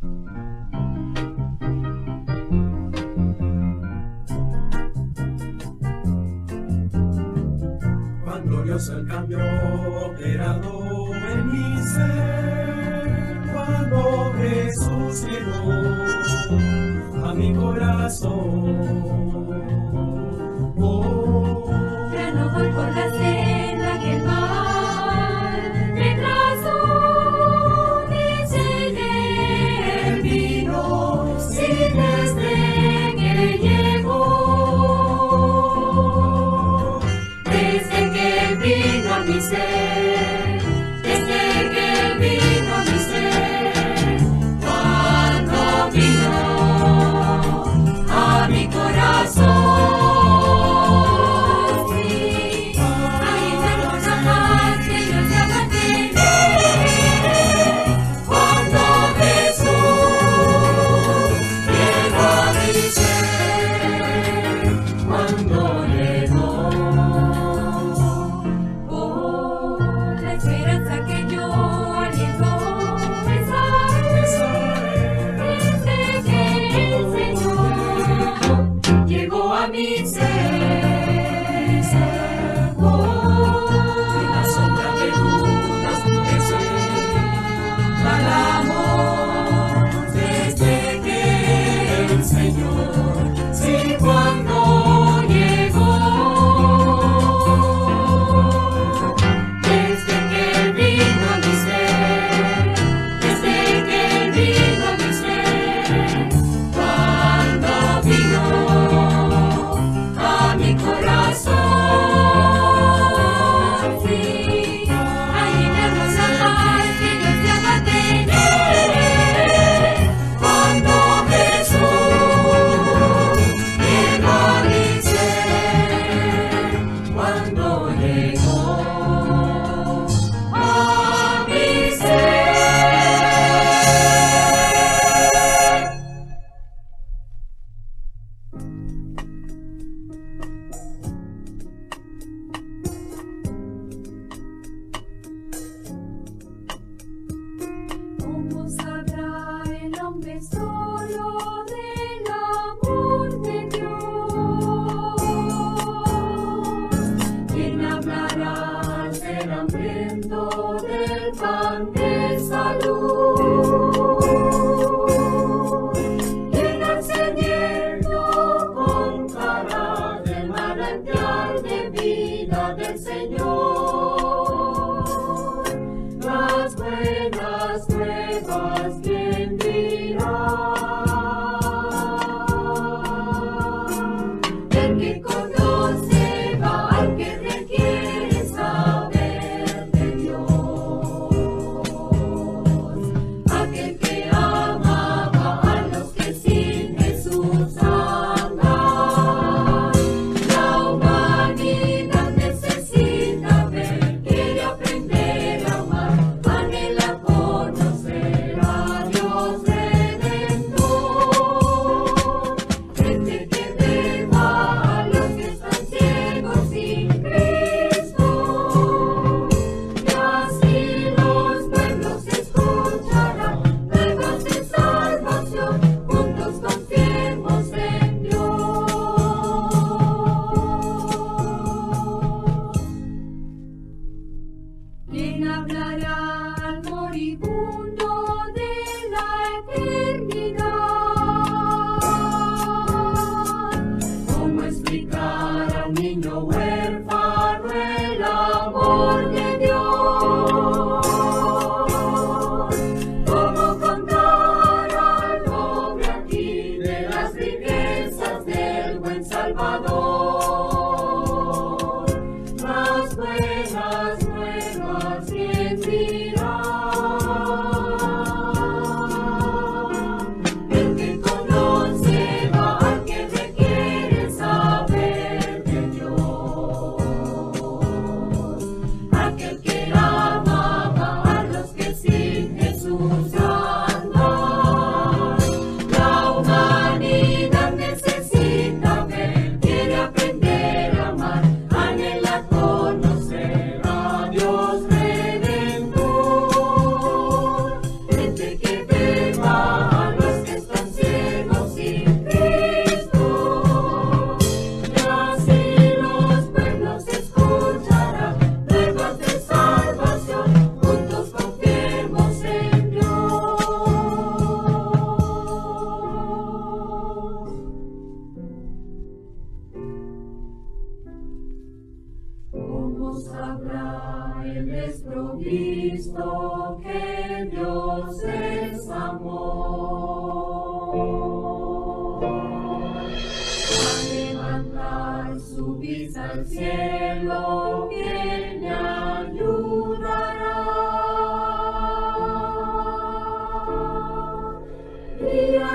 Cuán glorioso el cambio operado en mi ser, cuando Jesús llegó a mi corazón. Oh, Amen.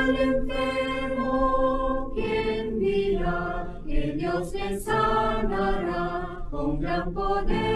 al enfermo, quien dirá que Dios le sanará con gran poder.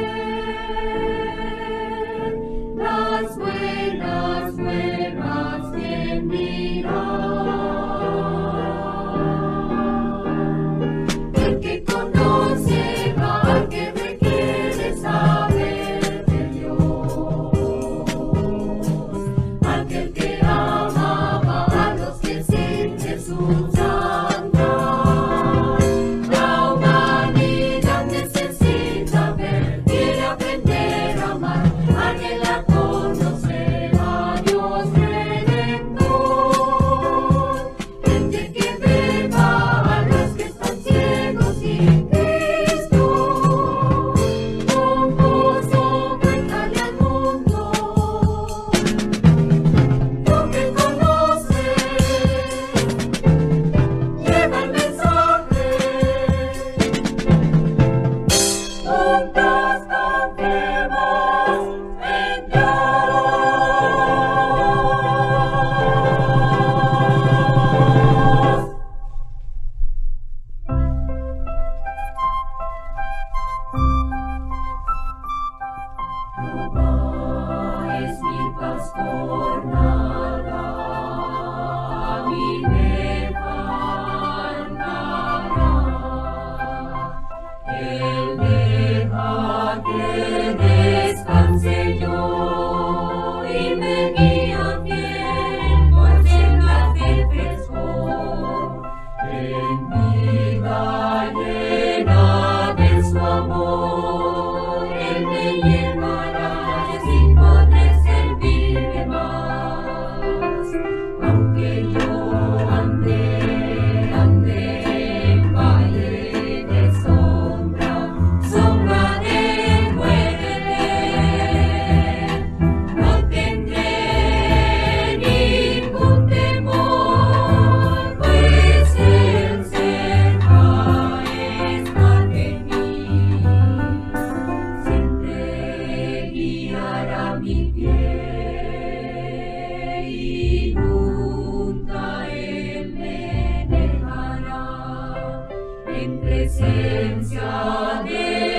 en presencia de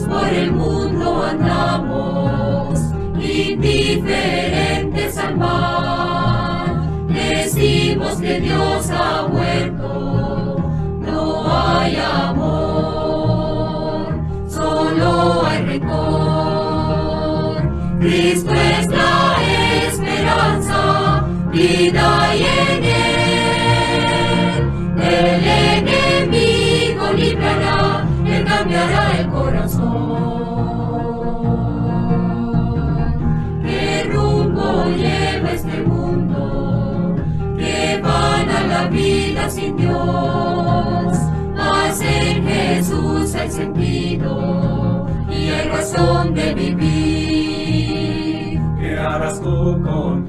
por el mundo andamos, indiferentes al mal. Decimos que Dios ha muerto, no hay amor, solo hay rencor. Cristo es la esperanza, vida y en él. El enemigo librará, él cambiará razón de vivir. ¿Qué harás tú con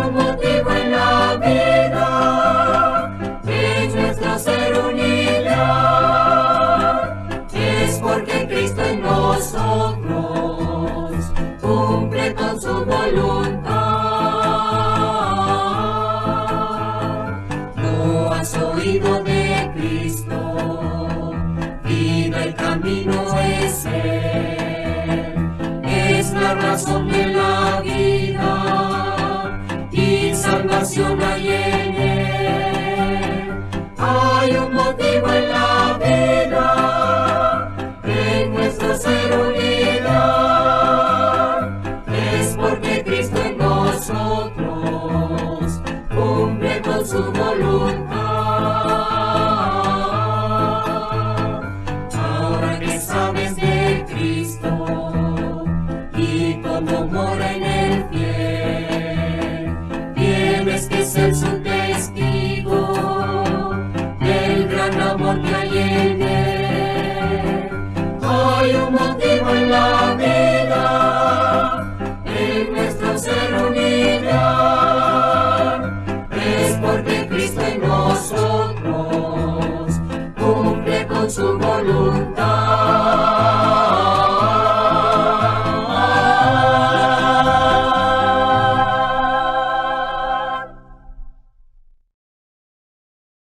un motivo en la vida es nuestra ser unida. Es porque Cristo en nosotros cumple con su voluntad. No has oído de Cristo, vino el camino es Él. Es la razón de la vida nacionales.